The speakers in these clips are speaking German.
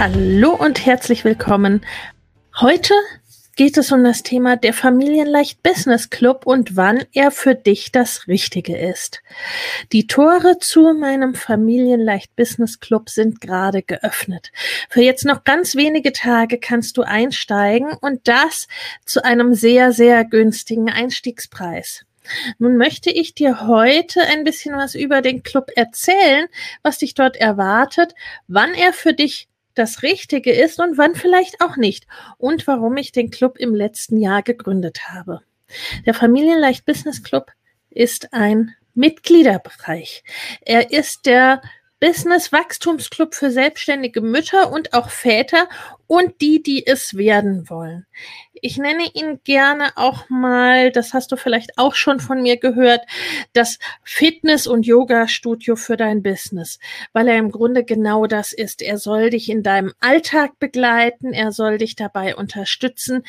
Hallo und herzlich willkommen. Heute geht es um das Thema der Familienleicht Business Club und wann er für dich das Richtige ist. Die Tore zu meinem Familienleicht Business Club sind gerade geöffnet. Für jetzt noch ganz wenige Tage kannst du einsteigen und das zu einem sehr, sehr günstigen Einstiegspreis. Nun möchte ich dir heute ein bisschen was über den Club erzählen, was dich dort erwartet, wann er für dich das Richtige ist und wann vielleicht auch nicht und warum ich den Club im letzten Jahr gegründet habe. Der Familienleicht Business Club ist ein Mitgliederbereich. Er ist der Business Wachstumsclub für selbstständige Mütter und auch Väter und die, die es werden wollen. Ich nenne ihn gerne auch mal, das hast du vielleicht auch schon von mir gehört, das Fitness- und Yoga-Studio für dein Business, weil er im Grunde genau das ist. Er soll dich in deinem Alltag begleiten, er soll dich dabei unterstützen,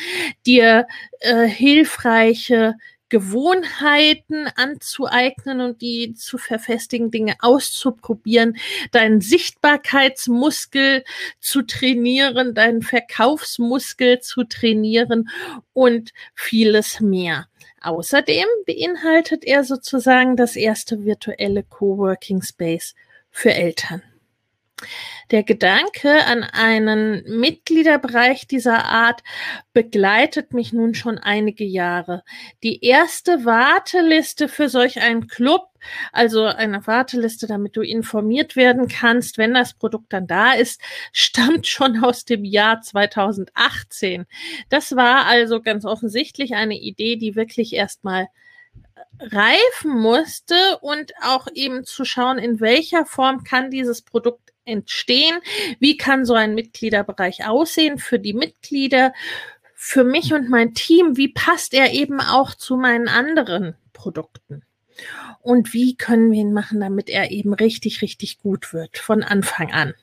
dir äh, hilfreiche Gewohnheiten anzueignen und die zu verfestigen, Dinge auszuprobieren, deinen Sichtbarkeitsmuskel zu trainieren, deinen Verkaufsmuskel zu trainieren und vieles mehr. Außerdem beinhaltet er sozusagen das erste virtuelle Coworking Space für Eltern. Der Gedanke an einen Mitgliederbereich dieser Art begleitet mich nun schon einige Jahre. Die erste Warteliste für solch einen Club, also eine Warteliste, damit du informiert werden kannst, wenn das Produkt dann da ist, stammt schon aus dem Jahr 2018. Das war also ganz offensichtlich eine Idee, die wirklich erstmal reifen musste und auch eben zu schauen, in welcher Form kann dieses Produkt entstehen? Wie kann so ein Mitgliederbereich aussehen für die Mitglieder? Für mich und mein Team, wie passt er eben auch zu meinen anderen Produkten? Und wie können wir ihn machen, damit er eben richtig, richtig gut wird von Anfang an?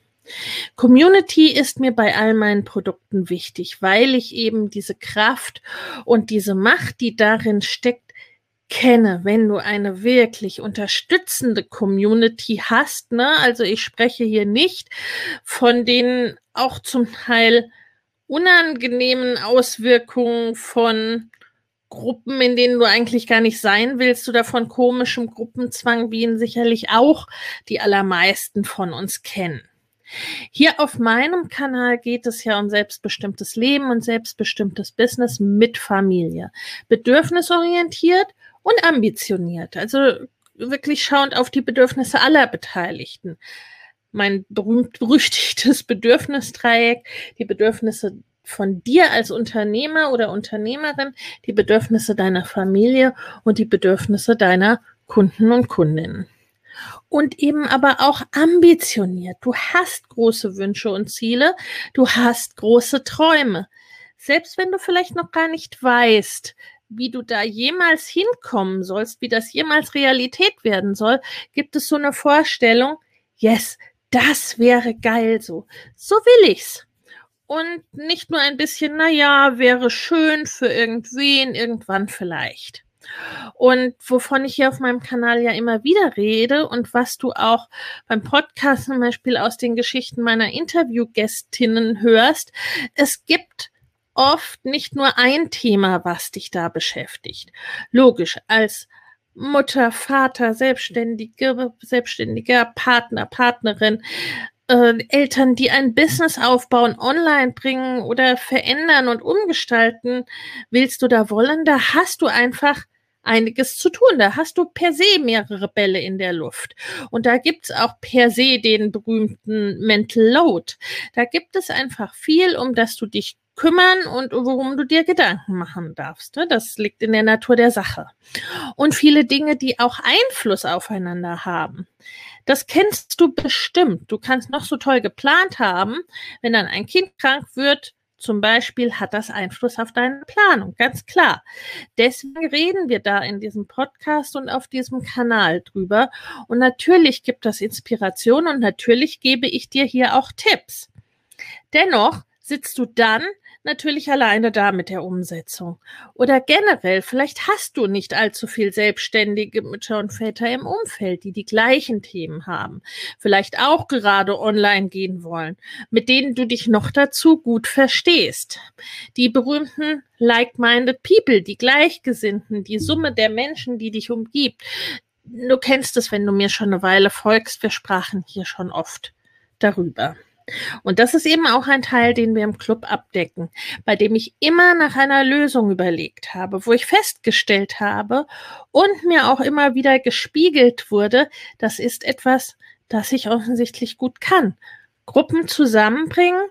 Community ist mir bei all meinen Produkten wichtig, weil ich eben diese Kraft und diese Macht, die darin steckt, kenne, wenn du eine wirklich unterstützende Community hast, ne? Also ich spreche hier nicht von den auch zum Teil unangenehmen Auswirkungen von Gruppen, in denen du eigentlich gar nicht sein willst oder von komischem Gruppenzwang, wie ihn sicherlich auch die allermeisten von uns kennen. Hier auf meinem Kanal geht es ja um selbstbestimmtes Leben und selbstbestimmtes Business mit Familie. Bedürfnisorientiert und ambitioniert. Also wirklich schauend auf die Bedürfnisse aller Beteiligten. Mein berühmt-berüchtigtes Bedürfnisdreieck, die Bedürfnisse von dir als Unternehmer oder Unternehmerin, die Bedürfnisse deiner Familie und die Bedürfnisse deiner Kunden und Kundinnen. Und eben aber auch ambitioniert. Du hast große Wünsche und Ziele, du hast große Träume. Selbst wenn du vielleicht noch gar nicht weißt, wie du da jemals hinkommen sollst, wie das jemals Realität werden soll, gibt es so eine Vorstellung, yes, das wäre geil so. So will ich's. Und nicht nur ein bisschen, na ja, wäre schön für irgendwen, irgendwann vielleicht. Und wovon ich hier auf meinem Kanal ja immer wieder rede und was du auch beim Podcast zum Beispiel aus den Geschichten meiner Interviewgästinnen hörst, es gibt oft nicht nur ein Thema, was dich da beschäftigt. Logisch, als Mutter, Vater, Selbstständige, selbstständiger Partner, Partnerin, äh, Eltern, die ein Business aufbauen, online bringen oder verändern und umgestalten, willst du da wollen, da hast du einfach einiges zu tun. Da hast du per se mehrere Bälle in der Luft. Und da gibt's auch per se den berühmten Mental Load. Da gibt es einfach viel, um das du dich kümmern und worum du dir Gedanken machen darfst. Ne? Das liegt in der Natur der Sache. Und viele Dinge, die auch Einfluss aufeinander haben. Das kennst du bestimmt. Du kannst noch so toll geplant haben. Wenn dann ein Kind krank wird, zum Beispiel hat das Einfluss auf deine Planung, ganz klar. Deswegen reden wir da in diesem Podcast und auf diesem Kanal drüber. Und natürlich gibt das Inspiration und natürlich gebe ich dir hier auch Tipps. Dennoch sitzt du dann natürlich alleine da mit der Umsetzung. Oder generell, vielleicht hast du nicht allzu viel selbstständige Mütter und Väter im Umfeld, die die gleichen Themen haben, vielleicht auch gerade online gehen wollen, mit denen du dich noch dazu gut verstehst. Die berühmten like-minded people, die Gleichgesinnten, die Summe der Menschen, die dich umgibt. Du kennst es, wenn du mir schon eine Weile folgst. Wir sprachen hier schon oft darüber. Und das ist eben auch ein Teil, den wir im Club abdecken, bei dem ich immer nach einer Lösung überlegt habe, wo ich festgestellt habe und mir auch immer wieder gespiegelt wurde, das ist etwas, das ich offensichtlich gut kann. Gruppen zusammenbringen,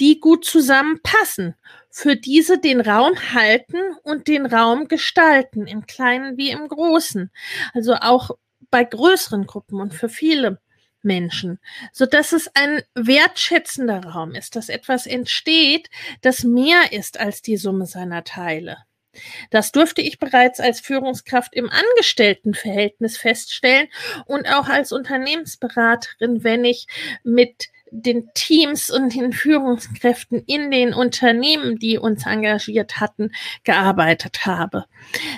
die gut zusammenpassen, für diese den Raum halten und den Raum gestalten, im Kleinen wie im Großen. Also auch bei größeren Gruppen und für viele Menschen, so dass es ein wertschätzender Raum ist, dass etwas entsteht, das mehr ist als die Summe seiner Teile. Das durfte ich bereits als Führungskraft im Angestelltenverhältnis feststellen und auch als Unternehmensberaterin, wenn ich mit den Teams und den Führungskräften in den Unternehmen, die uns engagiert hatten, gearbeitet habe.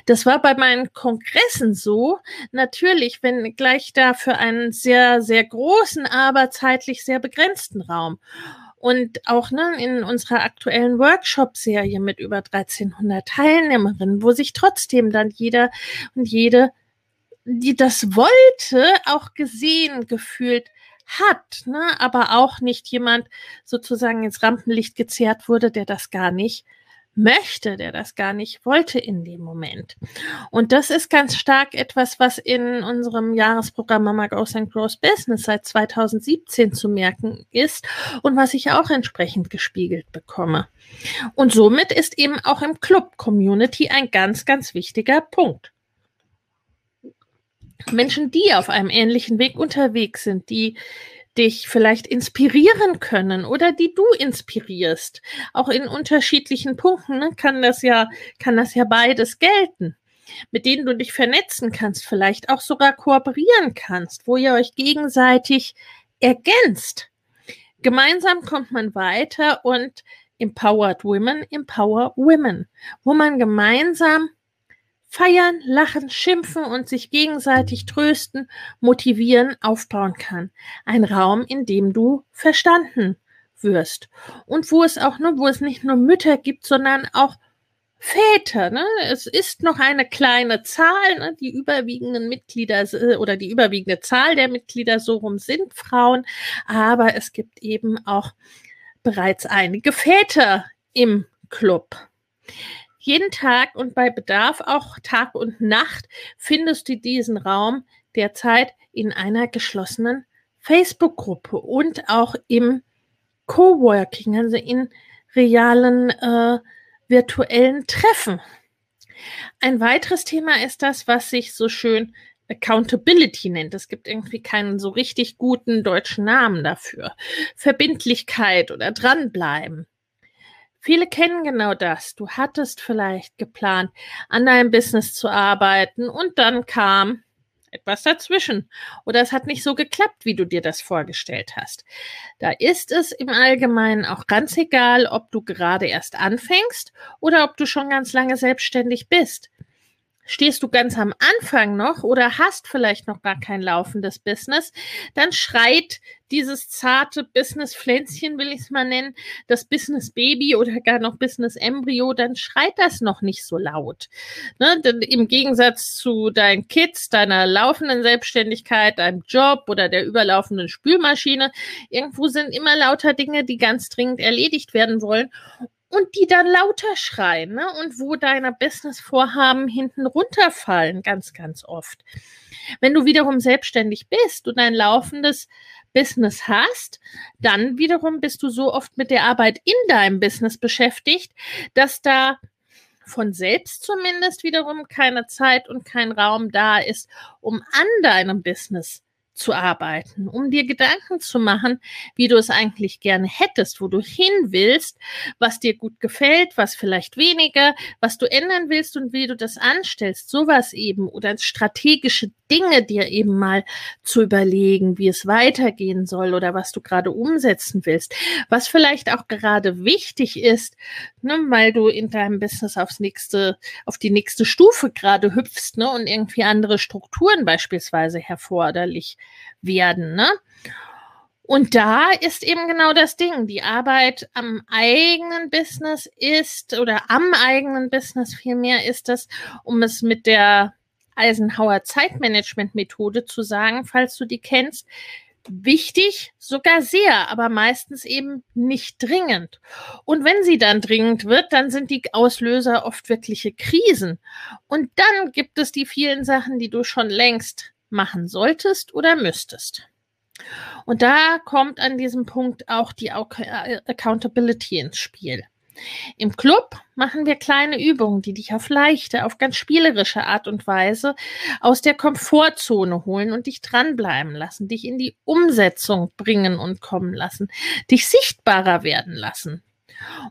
Das war bei meinen Kongressen so. Natürlich, wenn gleich da für einen sehr, sehr großen, aber zeitlich sehr begrenzten Raum. Und auch ne, in unserer aktuellen Workshop-Serie mit über 1300 Teilnehmerinnen, wo sich trotzdem dann jeder und jede, die das wollte, auch gesehen, gefühlt hat, ne, aber auch nicht jemand sozusagen ins Rampenlicht gezerrt wurde, der das gar nicht möchte, der das gar nicht wollte in dem Moment. Und das ist ganz stark etwas, was in unserem Jahresprogramm Mama Goes and Grows Business seit 2017 zu merken ist und was ich auch entsprechend gespiegelt bekomme. Und somit ist eben auch im Club Community ein ganz, ganz wichtiger Punkt. Menschen, die auf einem ähnlichen Weg unterwegs sind, die dich vielleicht inspirieren können oder die du inspirierst. Auch in unterschiedlichen Punkten ne, kann das ja, kann das ja beides gelten. Mit denen du dich vernetzen kannst, vielleicht auch sogar kooperieren kannst, wo ihr euch gegenseitig ergänzt. Gemeinsam kommt man weiter und Empowered Women, Empower Women, wo man gemeinsam feiern, lachen, schimpfen und sich gegenseitig trösten, motivieren, aufbauen kann. Ein Raum, in dem du verstanden wirst. Und wo es auch nur, wo es nicht nur Mütter gibt, sondern auch Väter, ne? Es ist noch eine kleine Zahl, ne? die überwiegenden Mitglieder äh, oder die überwiegende Zahl der Mitglieder so rum sind Frauen, aber es gibt eben auch bereits einige Väter im Club. Jeden Tag und bei Bedarf auch Tag und Nacht findest du diesen Raum derzeit in einer geschlossenen Facebook-Gruppe und auch im Coworking, also in realen äh, virtuellen Treffen. Ein weiteres Thema ist das, was sich so schön Accountability nennt. Es gibt irgendwie keinen so richtig guten deutschen Namen dafür. Verbindlichkeit oder dranbleiben. Viele kennen genau das. Du hattest vielleicht geplant, an deinem Business zu arbeiten und dann kam etwas dazwischen oder es hat nicht so geklappt, wie du dir das vorgestellt hast. Da ist es im Allgemeinen auch ganz egal, ob du gerade erst anfängst oder ob du schon ganz lange selbstständig bist. Stehst du ganz am Anfang noch oder hast vielleicht noch gar kein laufendes Business, dann schreit dieses zarte Business-Pflänzchen, will ich es mal nennen, das Business-Baby oder gar noch Business-Embryo, dann schreit das noch nicht so laut. Ne? Im Gegensatz zu deinen Kids, deiner laufenden Selbstständigkeit, deinem Job oder der überlaufenden Spülmaschine, irgendwo sind immer lauter Dinge, die ganz dringend erledigt werden wollen und die dann lauter schreien ne? und wo deine Business-Vorhaben hinten runterfallen, ganz, ganz oft. Wenn du wiederum selbstständig bist und ein laufendes Business hast, dann wiederum bist du so oft mit der Arbeit in deinem Business beschäftigt, dass da von selbst zumindest wiederum keine Zeit und kein Raum da ist, um an deinem Business zu arbeiten, um dir Gedanken zu machen, wie du es eigentlich gerne hättest, wo du hin willst, was dir gut gefällt, was vielleicht weniger, was du ändern willst und wie du das anstellst, sowas eben oder strategische Dinge dir eben mal zu überlegen, wie es weitergehen soll oder was du gerade umsetzen willst, was vielleicht auch gerade wichtig ist, ne, weil du in deinem Business aufs nächste, auf die nächste Stufe gerade hüpfst, ne, und irgendwie andere Strukturen beispielsweise herforderlich werden, ne? Und da ist eben genau das Ding. Die Arbeit am eigenen Business ist oder am eigenen Business vielmehr ist das, um es mit der Eisenhower Zeitmanagement-Methode zu sagen, falls du die kennst. Wichtig, sogar sehr, aber meistens eben nicht dringend. Und wenn sie dann dringend wird, dann sind die Auslöser oft wirkliche Krisen. Und dann gibt es die vielen Sachen, die du schon längst machen solltest oder müsstest. Und da kommt an diesem Punkt auch die Accountability ins Spiel. Im Club machen wir kleine Übungen, die dich auf leichte, auf ganz spielerische Art und Weise aus der Komfortzone holen und dich dranbleiben lassen, dich in die Umsetzung bringen und kommen lassen, dich sichtbarer werden lassen.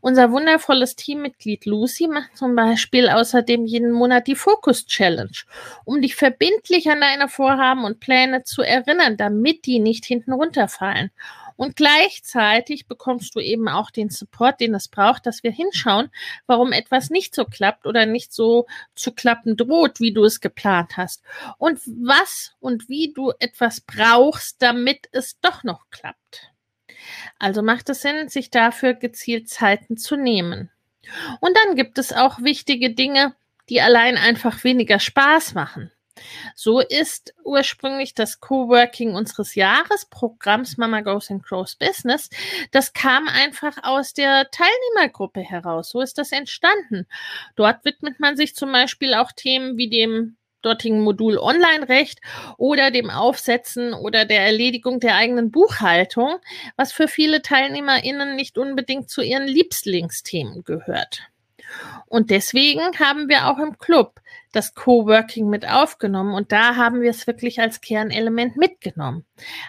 Unser wundervolles Teammitglied Lucy macht zum Beispiel außerdem jeden Monat die Focus Challenge, um dich verbindlich an deine Vorhaben und Pläne zu erinnern, damit die nicht hinten runterfallen. Und gleichzeitig bekommst du eben auch den Support, den es braucht, dass wir hinschauen, warum etwas nicht so klappt oder nicht so zu klappen droht, wie du es geplant hast. Und was und wie du etwas brauchst, damit es doch noch klappt. Also macht es Sinn, sich dafür gezielt Zeiten zu nehmen. Und dann gibt es auch wichtige Dinge, die allein einfach weniger Spaß machen. So ist ursprünglich das Coworking unseres Jahresprogramms Mama Goes and Grows Business. Das kam einfach aus der Teilnehmergruppe heraus. So ist das entstanden. Dort widmet man sich zum Beispiel auch Themen wie dem dortigen Modul Online-Recht oder dem Aufsetzen oder der Erledigung der eigenen Buchhaltung, was für viele TeilnehmerInnen nicht unbedingt zu ihren Lieblingsthemen gehört. Und deswegen haben wir auch im Club das Coworking mit aufgenommen und da haben wir es wirklich als Kernelement mitgenommen.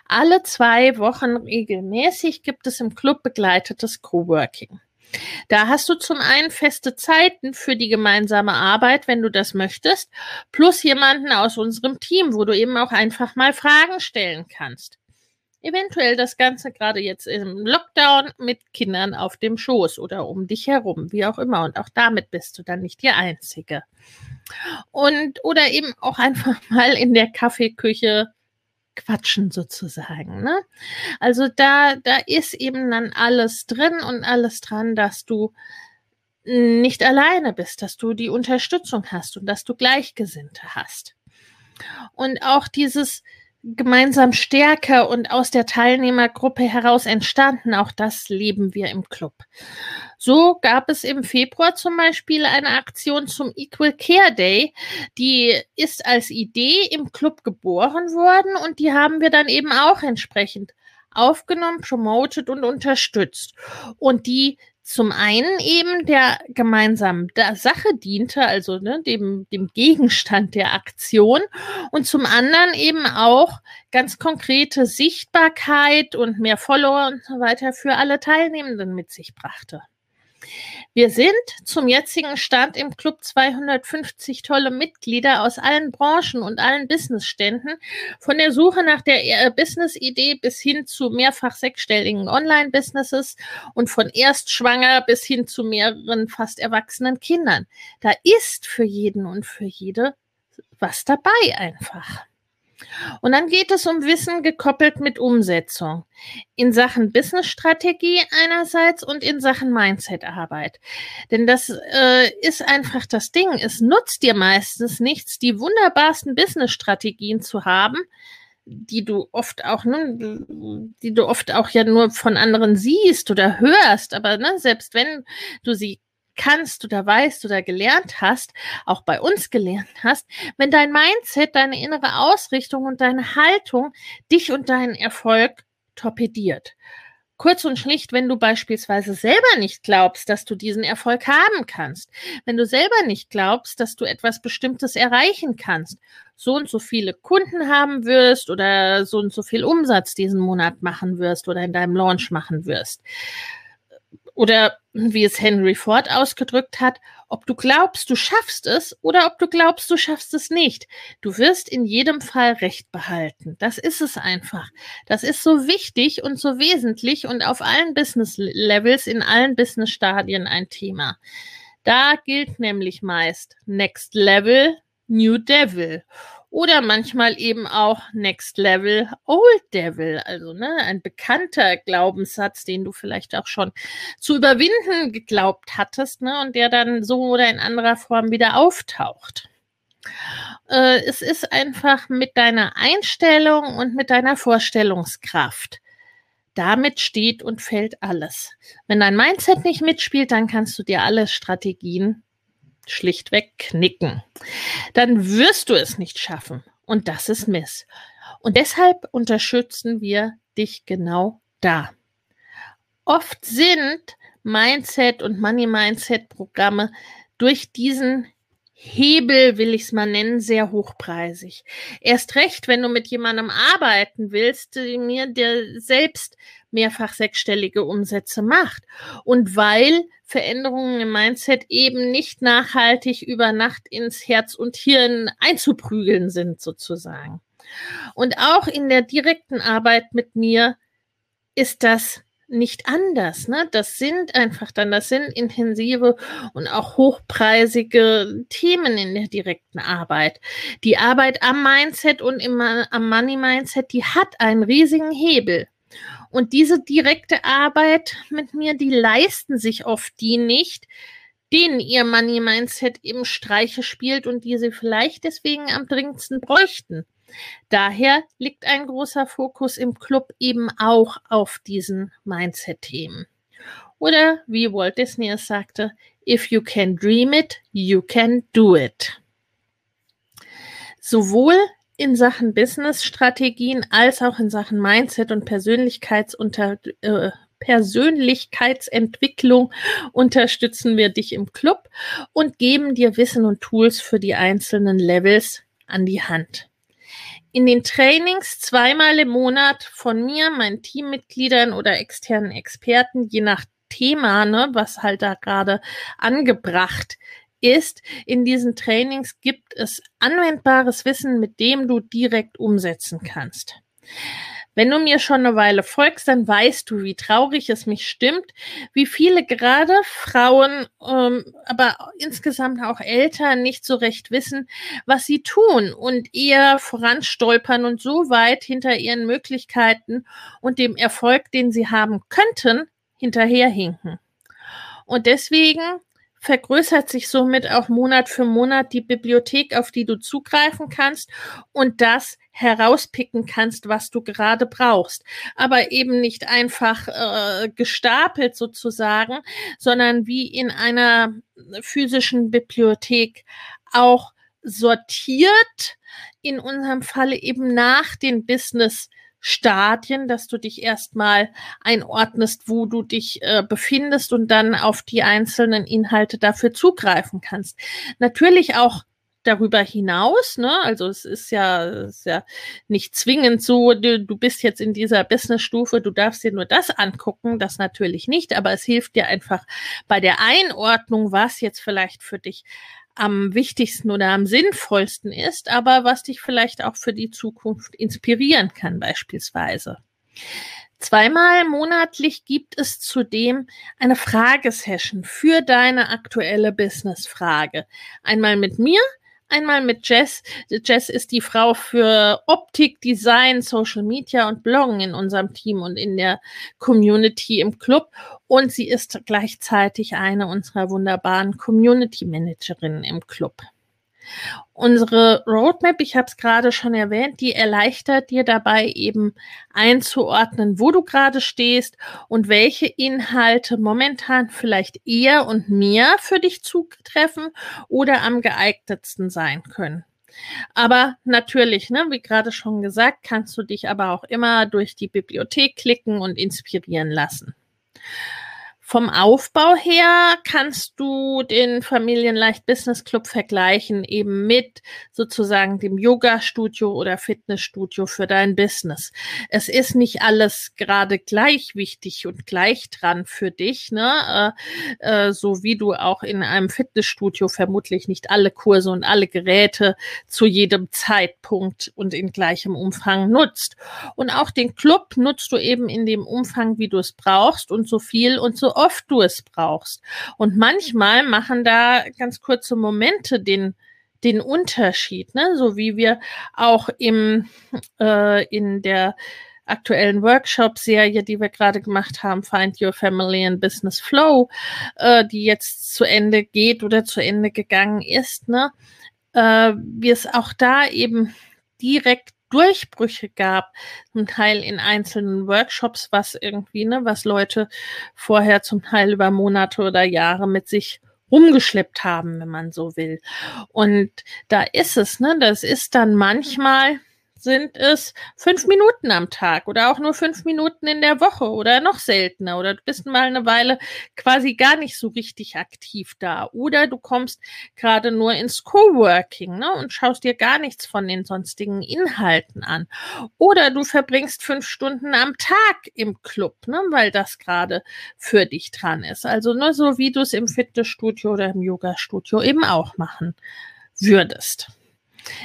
Alle zwei Wochen regelmäßig gibt es im Club begleitetes Coworking. Da hast du zum einen feste Zeiten für die gemeinsame Arbeit, wenn du das möchtest, plus jemanden aus unserem Team, wo du eben auch einfach mal Fragen stellen kannst eventuell das Ganze gerade jetzt im Lockdown mit Kindern auf dem Schoß oder um dich herum, wie auch immer. Und auch damit bist du dann nicht die Einzige. Und oder eben auch einfach mal in der Kaffeeküche quatschen sozusagen. Ne? Also da, da ist eben dann alles drin und alles dran, dass du nicht alleine bist, dass du die Unterstützung hast und dass du Gleichgesinnte hast. Und auch dieses, gemeinsam stärker und aus der Teilnehmergruppe heraus entstanden. Auch das leben wir im Club. So gab es im Februar zum Beispiel eine Aktion zum Equal Care Day. Die ist als Idee im Club geboren worden und die haben wir dann eben auch entsprechend aufgenommen, promoted und unterstützt. Und die zum einen eben der gemeinsamen Sache diente, also ne, dem, dem Gegenstand der Aktion und zum anderen eben auch ganz konkrete Sichtbarkeit und mehr Follower und so weiter für alle Teilnehmenden mit sich brachte. Wir sind zum jetzigen Stand im Club 250 tolle Mitglieder aus allen Branchen und allen Businessständen, von der Suche nach der äh, Business-Idee bis hin zu mehrfach sechsstelligen Online-Businesses und von erstschwanger bis hin zu mehreren fast erwachsenen Kindern. Da ist für jeden und für jede was dabei einfach. Und dann geht es um Wissen gekoppelt mit Umsetzung. In Sachen Businessstrategie einerseits und in Sachen Mindsetarbeit. Denn das äh, ist einfach das Ding. Es nutzt dir meistens nichts, die wunderbarsten Businessstrategien zu haben, die du oft auch, ne, die du oft auch ja nur von anderen siehst oder hörst, aber ne, selbst wenn du sie kannst oder weißt oder gelernt hast, auch bei uns gelernt hast, wenn dein Mindset, deine innere Ausrichtung und deine Haltung dich und deinen Erfolg torpediert. Kurz und schlicht, wenn du beispielsweise selber nicht glaubst, dass du diesen Erfolg haben kannst, wenn du selber nicht glaubst, dass du etwas Bestimmtes erreichen kannst, so und so viele Kunden haben wirst oder so und so viel Umsatz diesen Monat machen wirst oder in deinem Launch machen wirst, oder wie es Henry Ford ausgedrückt hat, ob du glaubst, du schaffst es oder ob du glaubst, du schaffst es nicht. Du wirst in jedem Fall Recht behalten. Das ist es einfach. Das ist so wichtig und so wesentlich und auf allen Business Levels, in allen Business Stadien ein Thema. Da gilt nämlich meist Next Level, New Devil oder manchmal eben auch Next Level Old Devil, also ne, ein bekannter Glaubenssatz, den du vielleicht auch schon zu überwinden geglaubt hattest, ne, und der dann so oder in anderer Form wieder auftaucht. Äh, es ist einfach mit deiner Einstellung und mit deiner Vorstellungskraft. Damit steht und fällt alles. Wenn dein Mindset nicht mitspielt, dann kannst du dir alle Strategien schlichtweg knicken. Dann wirst du es nicht schaffen. Und das ist Miss. Und deshalb unterstützen wir dich genau da. Oft sind Mindset und Money Mindset Programme durch diesen Hebel, will ich es mal nennen, sehr hochpreisig. Erst recht, wenn du mit jemandem arbeiten willst, mir der selbst mehrfach sechsstellige Umsätze macht. Und weil Veränderungen im Mindset eben nicht nachhaltig über Nacht ins Herz und Hirn einzuprügeln sind, sozusagen. Und auch in der direkten Arbeit mit mir ist das nicht anders. Ne? Das sind einfach dann, das sind intensive und auch hochpreisige Themen in der direkten Arbeit. Die Arbeit am Mindset und im, am Money Mindset, die hat einen riesigen Hebel. Und diese direkte Arbeit mit mir, die leisten sich oft die nicht, denen ihr Money Mindset eben Streiche spielt und die sie vielleicht deswegen am dringendsten bräuchten. Daher liegt ein großer Fokus im Club eben auch auf diesen Mindset-Themen. Oder wie Walt Disney es sagte, if you can dream it, you can do it. Sowohl in Sachen Business-Strategien als auch in Sachen Mindset und Persönlichkeitsunter äh, Persönlichkeitsentwicklung unterstützen wir dich im Club und geben dir Wissen und Tools für die einzelnen Levels an die Hand in den Trainings zweimal im Monat von mir, meinen Teammitgliedern oder externen Experten, je nach Thema, ne, was halt da gerade angebracht ist. In diesen Trainings gibt es anwendbares Wissen, mit dem du direkt umsetzen kannst. Wenn du mir schon eine Weile folgst, dann weißt du, wie traurig es mich stimmt, wie viele gerade Frauen, ähm, aber insgesamt auch Eltern nicht so recht wissen, was sie tun und eher voranstolpern und so weit hinter ihren Möglichkeiten und dem Erfolg, den sie haben könnten, hinterherhinken. Und deswegen vergrößert sich somit auch Monat für Monat die Bibliothek, auf die du zugreifen kannst und das herauspicken kannst, was du gerade brauchst. Aber eben nicht einfach äh, gestapelt sozusagen, sondern wie in einer physischen Bibliothek auch sortiert, in unserem Falle eben nach den Business Stadien, dass du dich erstmal einordnest, wo du dich äh, befindest und dann auf die einzelnen Inhalte dafür zugreifen kannst. Natürlich auch darüber hinaus, ne? Also es ist ja, ist ja nicht zwingend so, du, du bist jetzt in dieser Business-Stufe, du darfst dir nur das angucken, das natürlich nicht, aber es hilft dir einfach bei der Einordnung, was jetzt vielleicht für dich am wichtigsten oder am sinnvollsten ist, aber was dich vielleicht auch für die Zukunft inspirieren kann beispielsweise. Zweimal monatlich gibt es zudem eine Fragesession für deine aktuelle Business-Frage. Einmal mit mir, Einmal mit Jess. Jess ist die Frau für Optik, Design, Social Media und Bloggen in unserem Team und in der Community im Club. Und sie ist gleichzeitig eine unserer wunderbaren Community Managerinnen im Club. Unsere Roadmap, ich habe es gerade schon erwähnt, die erleichtert dir dabei eben einzuordnen, wo du gerade stehst und welche Inhalte momentan vielleicht eher und mehr für dich zutreffen oder am geeignetsten sein können. Aber natürlich, ne, wie gerade schon gesagt, kannst du dich aber auch immer durch die Bibliothek klicken und inspirieren lassen. Vom Aufbau her kannst du den Familienleicht Business Club vergleichen eben mit sozusagen dem Yoga-Studio oder Fitnessstudio für dein Business. Es ist nicht alles gerade gleich wichtig und gleich dran für dich, ne? Äh, äh, so wie du auch in einem Fitnessstudio vermutlich nicht alle Kurse und alle Geräte zu jedem Zeitpunkt und in gleichem Umfang nutzt. Und auch den Club nutzt du eben in dem Umfang, wie du es brauchst und so viel und so oft du es brauchst. Und manchmal machen da ganz kurze Momente den den Unterschied, ne? so wie wir auch im äh, in der aktuellen Workshop-Serie, die wir gerade gemacht haben, Find Your Family and Business Flow, äh, die jetzt zu Ende geht oder zu Ende gegangen ist, ne? äh, wir es auch da eben direkt Durchbrüche gab, zum Teil in einzelnen Workshops, was irgendwie, ne, was Leute vorher zum Teil über Monate oder Jahre mit sich rumgeschleppt haben, wenn man so will. Und da ist es, ne, das ist dann manchmal sind es fünf Minuten am Tag oder auch nur fünf Minuten in der Woche oder noch seltener oder du bist mal eine Weile quasi gar nicht so richtig aktiv da oder du kommst gerade nur ins Coworking ne, und schaust dir gar nichts von den sonstigen Inhalten an oder du verbringst fünf Stunden am Tag im Club, ne, weil das gerade für dich dran ist. Also nur so wie du es im Fitnessstudio oder im Yoga-Studio eben auch machen würdest.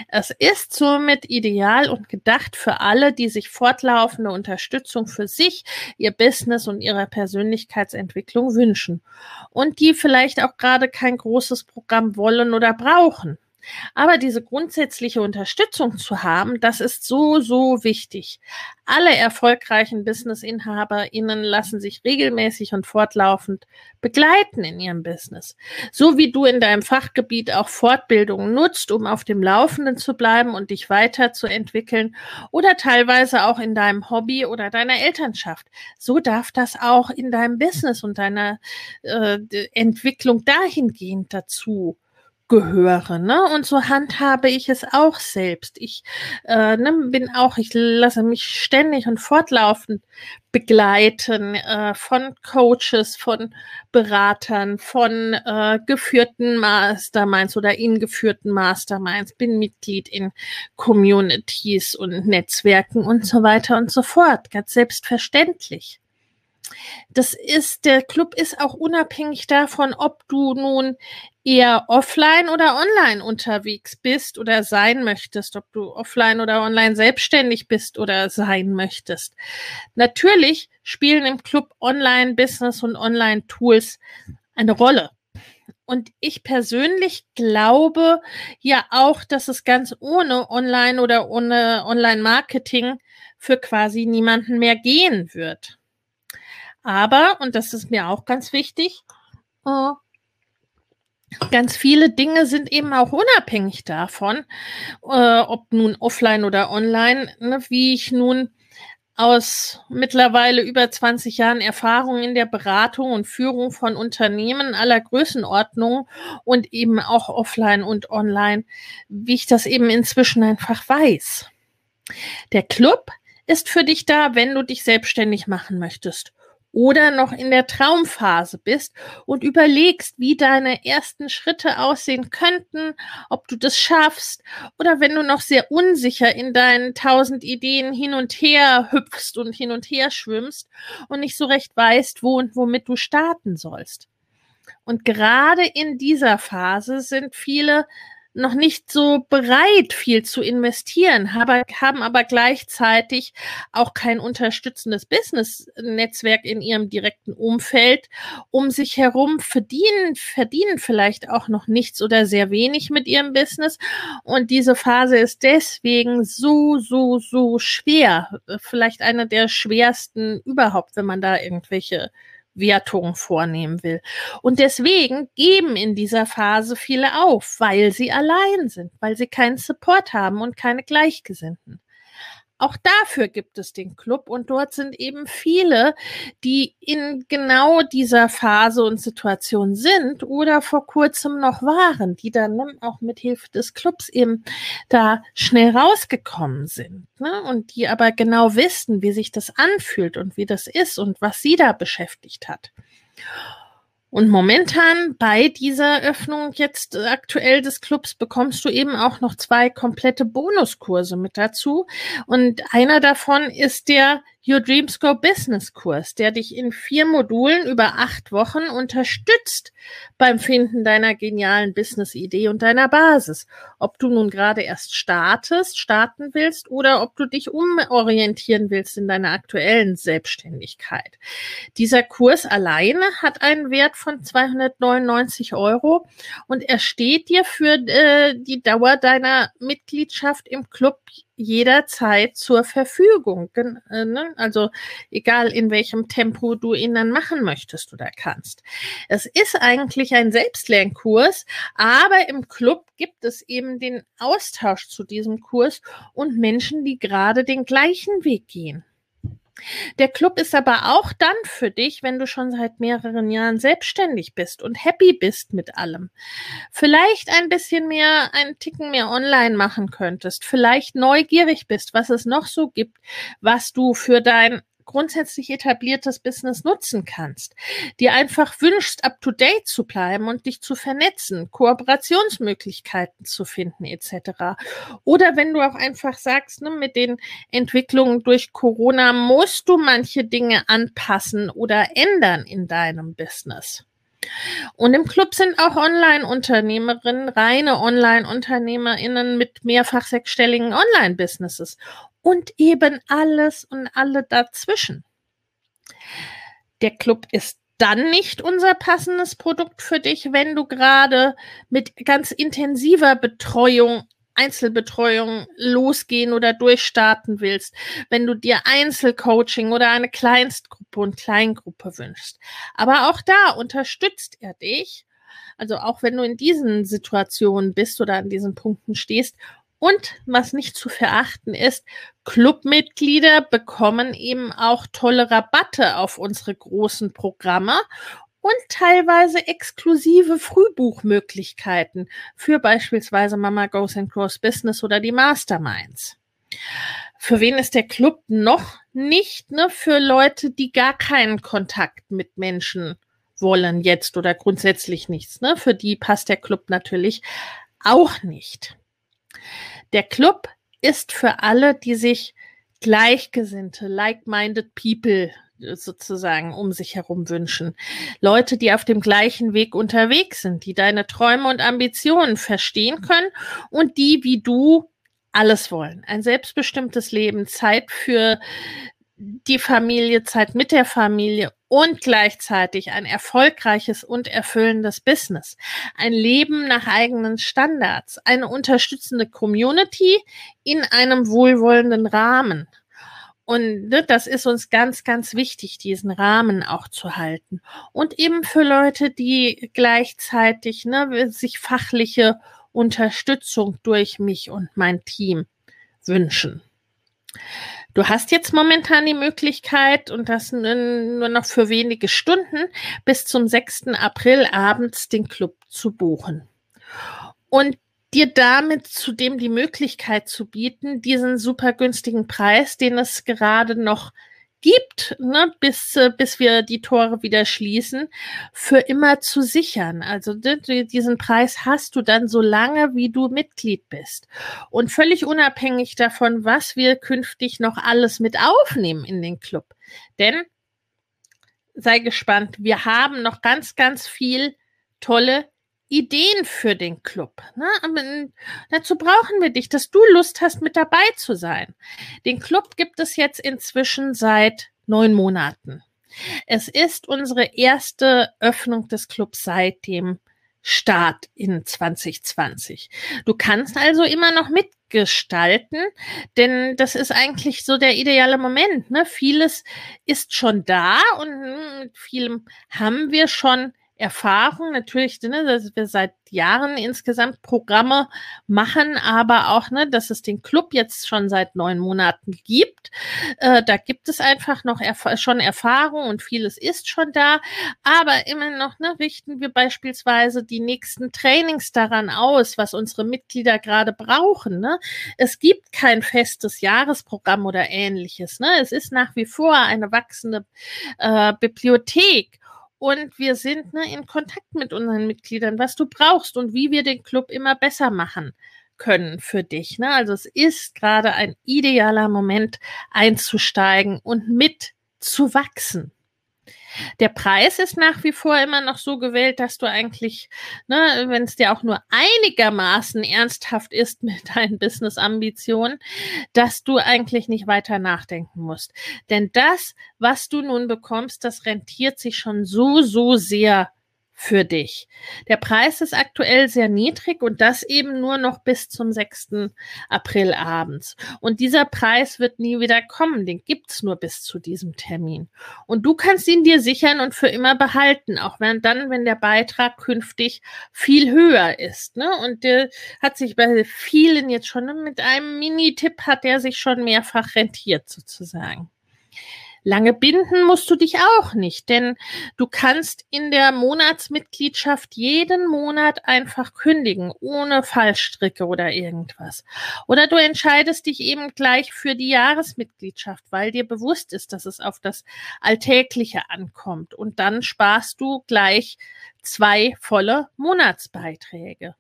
Es ist somit ideal und gedacht für alle, die sich fortlaufende Unterstützung für sich, ihr Business und ihre Persönlichkeitsentwicklung wünschen und die vielleicht auch gerade kein großes Programm wollen oder brauchen. Aber diese grundsätzliche Unterstützung zu haben, das ist so, so wichtig. Alle erfolgreichen Business-InhaberInnen lassen sich regelmäßig und fortlaufend begleiten in ihrem Business. So wie du in deinem Fachgebiet auch Fortbildungen nutzt, um auf dem Laufenden zu bleiben und dich weiterzuentwickeln oder teilweise auch in deinem Hobby oder deiner Elternschaft. So darf das auch in deinem Business und deiner äh, Entwicklung dahingehend dazu gehöre. Ne? Und so handhabe ich es auch selbst. Ich äh, ne, bin auch, ich lasse mich ständig und fortlaufend begleiten äh, von Coaches, von Beratern, von äh, geführten Masterminds oder in geführten Masterminds, bin Mitglied in Communities und Netzwerken und so weiter und so fort. Ganz selbstverständlich. Das ist, der Club ist auch unabhängig davon, ob du nun eher offline oder online unterwegs bist oder sein möchtest, ob du offline oder online selbstständig bist oder sein möchtest. Natürlich spielen im Club Online-Business und Online-Tools eine Rolle. Und ich persönlich glaube ja auch, dass es ganz ohne Online oder ohne Online-Marketing für quasi niemanden mehr gehen wird. Aber, und das ist mir auch ganz wichtig, äh, ganz viele Dinge sind eben auch unabhängig davon, äh, ob nun offline oder online, ne, wie ich nun aus mittlerweile über 20 Jahren Erfahrung in der Beratung und Führung von Unternehmen aller Größenordnung und eben auch offline und online, wie ich das eben inzwischen einfach weiß. Der Club ist für dich da, wenn du dich selbstständig machen möchtest oder noch in der Traumphase bist und überlegst, wie deine ersten Schritte aussehen könnten, ob du das schaffst oder wenn du noch sehr unsicher in deinen tausend Ideen hin und her hüpfst und hin und her schwimmst und nicht so recht weißt, wo und womit du starten sollst. Und gerade in dieser Phase sind viele noch nicht so bereit, viel zu investieren, aber, haben aber gleichzeitig auch kein unterstützendes Business-Netzwerk in ihrem direkten Umfeld um sich herum, verdienen, verdienen vielleicht auch noch nichts oder sehr wenig mit ihrem Business. Und diese Phase ist deswegen so, so, so schwer. Vielleicht eine der schwersten überhaupt, wenn man da irgendwelche Wertung vornehmen will. Und deswegen geben in dieser Phase viele auf, weil sie allein sind, weil sie keinen Support haben und keine Gleichgesinnten. Auch dafür gibt es den Club und dort sind eben viele, die in genau dieser Phase und Situation sind oder vor kurzem noch waren, die dann auch mit Hilfe des Clubs eben da schnell rausgekommen sind ne? und die aber genau wissen, wie sich das anfühlt und wie das ist und was sie da beschäftigt hat. Und momentan bei dieser Öffnung jetzt aktuell des Clubs bekommst du eben auch noch zwei komplette Bonuskurse mit dazu. Und einer davon ist der Your Dreams Go Business Kurs, der dich in vier Modulen über acht Wochen unterstützt beim Finden deiner genialen Business-Idee und deiner Basis. Ob du nun gerade erst startest, starten willst oder ob du dich umorientieren willst in deiner aktuellen Selbstständigkeit. Dieser Kurs alleine hat einen Wert von 299 Euro und er steht dir für äh, die Dauer deiner Mitgliedschaft im Club jederzeit zur Verfügung. Äh, ne? Also egal in welchem Tempo du ihn dann machen möchtest oder kannst. Es ist eigentlich ein Selbstlernkurs, aber im Club gibt es eben den Austausch zu diesem Kurs und Menschen, die gerade den gleichen Weg gehen. Der Club ist aber auch dann für dich, wenn du schon seit mehreren Jahren selbstständig bist und happy bist mit allem. Vielleicht ein bisschen mehr, einen Ticken mehr online machen könntest. Vielleicht neugierig bist, was es noch so gibt, was du für dein grundsätzlich etabliertes Business nutzen kannst, dir einfach wünschst, up-to-date zu bleiben und dich zu vernetzen, Kooperationsmöglichkeiten zu finden etc. Oder wenn du auch einfach sagst, ne, mit den Entwicklungen durch Corona musst du manche Dinge anpassen oder ändern in deinem Business. Und im Club sind auch Online-Unternehmerinnen, reine Online-UnternehmerInnen mit mehrfach sechsstelligen Online-Businesses und eben alles und alle dazwischen. Der Club ist dann nicht unser passendes Produkt für dich, wenn du gerade mit ganz intensiver Betreuung, Einzelbetreuung losgehen oder durchstarten willst, wenn du dir Einzelcoaching oder eine Kleinstgruppe und Kleingruppe wünschst. Aber auch da unterstützt er dich. Also auch wenn du in diesen Situationen bist oder an diesen Punkten stehst und was nicht zu verachten ist, Clubmitglieder bekommen eben auch tolle Rabatte auf unsere großen Programme und teilweise exklusive Frühbuchmöglichkeiten für beispielsweise Mama Goes and Cross Business oder die Masterminds. Für wen ist der Club noch nicht? Ne? Für Leute, die gar keinen Kontakt mit Menschen wollen jetzt oder grundsätzlich nichts. Ne? Für die passt der Club natürlich auch nicht. Der Club ist für alle, die sich Gleichgesinnte, like-minded people sozusagen um sich herum wünschen. Leute, die auf dem gleichen Weg unterwegs sind, die deine Träume und Ambitionen verstehen können und die wie du alles wollen. Ein selbstbestimmtes Leben, Zeit für die Familie, Zeit mit der Familie und gleichzeitig ein erfolgreiches und erfüllendes Business, ein Leben nach eigenen Standards, eine unterstützende Community in einem wohlwollenden Rahmen. Und ne, das ist uns ganz, ganz wichtig, diesen Rahmen auch zu halten. Und eben für Leute, die gleichzeitig ne, sich fachliche Unterstützung durch mich und mein Team wünschen. Du hast jetzt momentan die Möglichkeit, und das nur noch für wenige Stunden, bis zum 6. April abends den Club zu buchen. Und dir damit zudem die Möglichkeit zu bieten, diesen super günstigen Preis, den es gerade noch gibt, ne, bis, äh, bis wir die Tore wieder schließen, für immer zu sichern. Also diesen Preis hast du dann so lange, wie du Mitglied bist. Und völlig unabhängig davon, was wir künftig noch alles mit aufnehmen in den Club. Denn, sei gespannt, wir haben noch ganz, ganz viel tolle Ideen für den Club. Ne? Dazu brauchen wir dich, dass du Lust hast, mit dabei zu sein. Den Club gibt es jetzt inzwischen seit neun Monaten. Es ist unsere erste Öffnung des Clubs seit dem Start in 2020. Du kannst also immer noch mitgestalten, denn das ist eigentlich so der ideale Moment. Ne? Vieles ist schon da und mit vielem haben wir schon Erfahrung natürlich, ne, dass wir seit Jahren insgesamt Programme machen, aber auch, ne, dass es den Club jetzt schon seit neun Monaten gibt. Äh, da gibt es einfach noch erf schon Erfahrung und vieles ist schon da. Aber immer noch ne, richten wir beispielsweise die nächsten Trainings daran aus, was unsere Mitglieder gerade brauchen. Ne? Es gibt kein festes Jahresprogramm oder ähnliches. Ne? Es ist nach wie vor eine wachsende äh, Bibliothek und wir sind ne, in Kontakt mit unseren Mitgliedern, was du brauchst und wie wir den Club immer besser machen können für dich. Ne? Also es ist gerade ein idealer Moment einzusteigen und mit zu wachsen. Der Preis ist nach wie vor immer noch so gewählt, dass du eigentlich, ne, wenn es dir auch nur einigermaßen ernsthaft ist mit deinen Business-Ambitionen, dass du eigentlich nicht weiter nachdenken musst. Denn das, was du nun bekommst, das rentiert sich schon so, so sehr für dich. Der Preis ist aktuell sehr niedrig und das eben nur noch bis zum 6. April abends. Und dieser Preis wird nie wieder kommen, den gibt's nur bis zu diesem Termin. Und du kannst ihn dir sichern und für immer behalten, auch wenn dann, wenn der Beitrag künftig viel höher ist. Ne? Und der hat sich bei vielen jetzt schon mit einem Mini-Tipp hat der sich schon mehrfach rentiert sozusagen. Lange binden musst du dich auch nicht, denn du kannst in der Monatsmitgliedschaft jeden Monat einfach kündigen, ohne Fallstricke oder irgendwas. Oder du entscheidest dich eben gleich für die Jahresmitgliedschaft, weil dir bewusst ist, dass es auf das Alltägliche ankommt. Und dann sparst du gleich zwei volle Monatsbeiträge.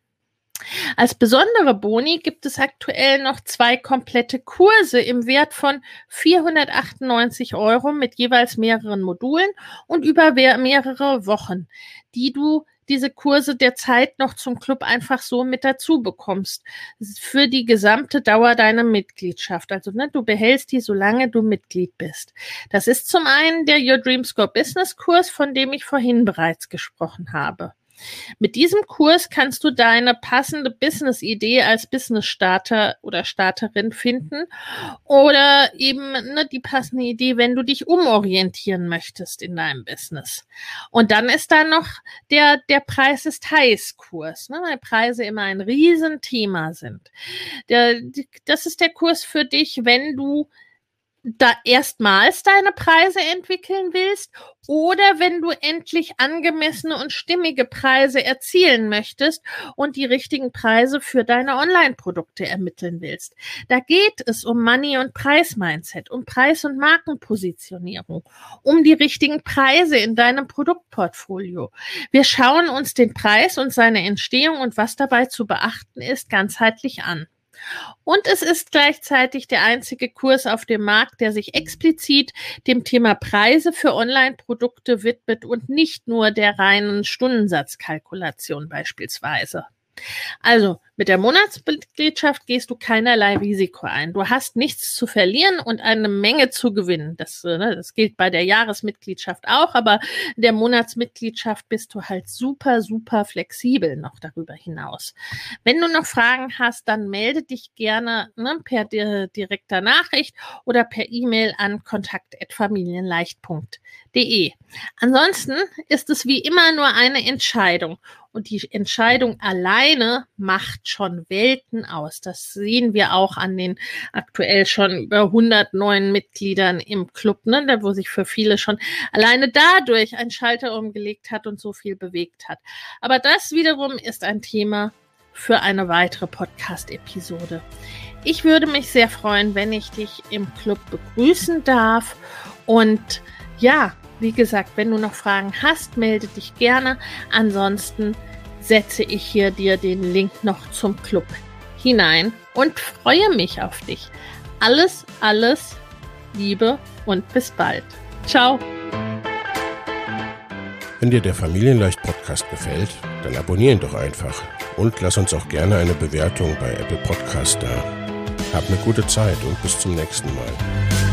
Als besondere Boni gibt es aktuell noch zwei komplette Kurse im Wert von 498 Euro mit jeweils mehreren Modulen und über mehrere Wochen, die du diese Kurse derzeit noch zum Club einfach so mit dazu bekommst. Für die gesamte Dauer deiner Mitgliedschaft. Also ne, du behältst die, solange du Mitglied bist. Das ist zum einen der Your Dream Score Business Kurs, von dem ich vorhin bereits gesprochen habe. Mit diesem Kurs kannst du deine passende Business-Idee als Business-Starter oder Starterin finden oder eben ne, die passende Idee, wenn du dich umorientieren möchtest in deinem Business. Und dann ist da noch der, der Preis ist heiß Kurs, ne, weil Preise immer ein Riesenthema sind. Der, das ist der Kurs für dich, wenn du da erstmals deine Preise entwickeln willst oder wenn du endlich angemessene und stimmige Preise erzielen möchtest und die richtigen Preise für deine Online-Produkte ermitteln willst. Da geht es um Money- und Preis-Mindset, um Preis- und Markenpositionierung, um die richtigen Preise in deinem Produktportfolio. Wir schauen uns den Preis und seine Entstehung und was dabei zu beachten ist ganzheitlich an. Und es ist gleichzeitig der einzige Kurs auf dem Markt, der sich explizit dem Thema Preise für Online-Produkte widmet und nicht nur der reinen Stundensatzkalkulation beispielsweise. Also mit der Monatsmitgliedschaft gehst du keinerlei Risiko ein. Du hast nichts zu verlieren und eine Menge zu gewinnen. Das, äh, ne, das gilt bei der Jahresmitgliedschaft auch, aber der Monatsmitgliedschaft bist du halt super, super flexibel noch darüber hinaus. Wenn du noch Fragen hast, dann melde dich gerne ne, per direkter Nachricht oder per E-Mail an kontakt.familienleicht.de. Ansonsten ist es wie immer nur eine Entscheidung und die Entscheidung alleine macht schon Welten aus. Das sehen wir auch an den aktuell schon über 100 neuen Mitgliedern im Club, ne, wo sich für viele schon alleine dadurch ein Schalter umgelegt hat und so viel bewegt hat. Aber das wiederum ist ein Thema für eine weitere Podcast-Episode. Ich würde mich sehr freuen, wenn ich dich im Club begrüßen darf und ja, wie gesagt, wenn du noch Fragen hast, melde dich gerne. Ansonsten setze ich hier dir den Link noch zum Club hinein und freue mich auf dich. Alles, alles Liebe und bis bald. Ciao. Wenn dir der Familienleicht Podcast gefällt, dann abonnieren doch einfach und lass uns auch gerne eine Bewertung bei Apple Podcast da. Hab eine gute Zeit und bis zum nächsten Mal.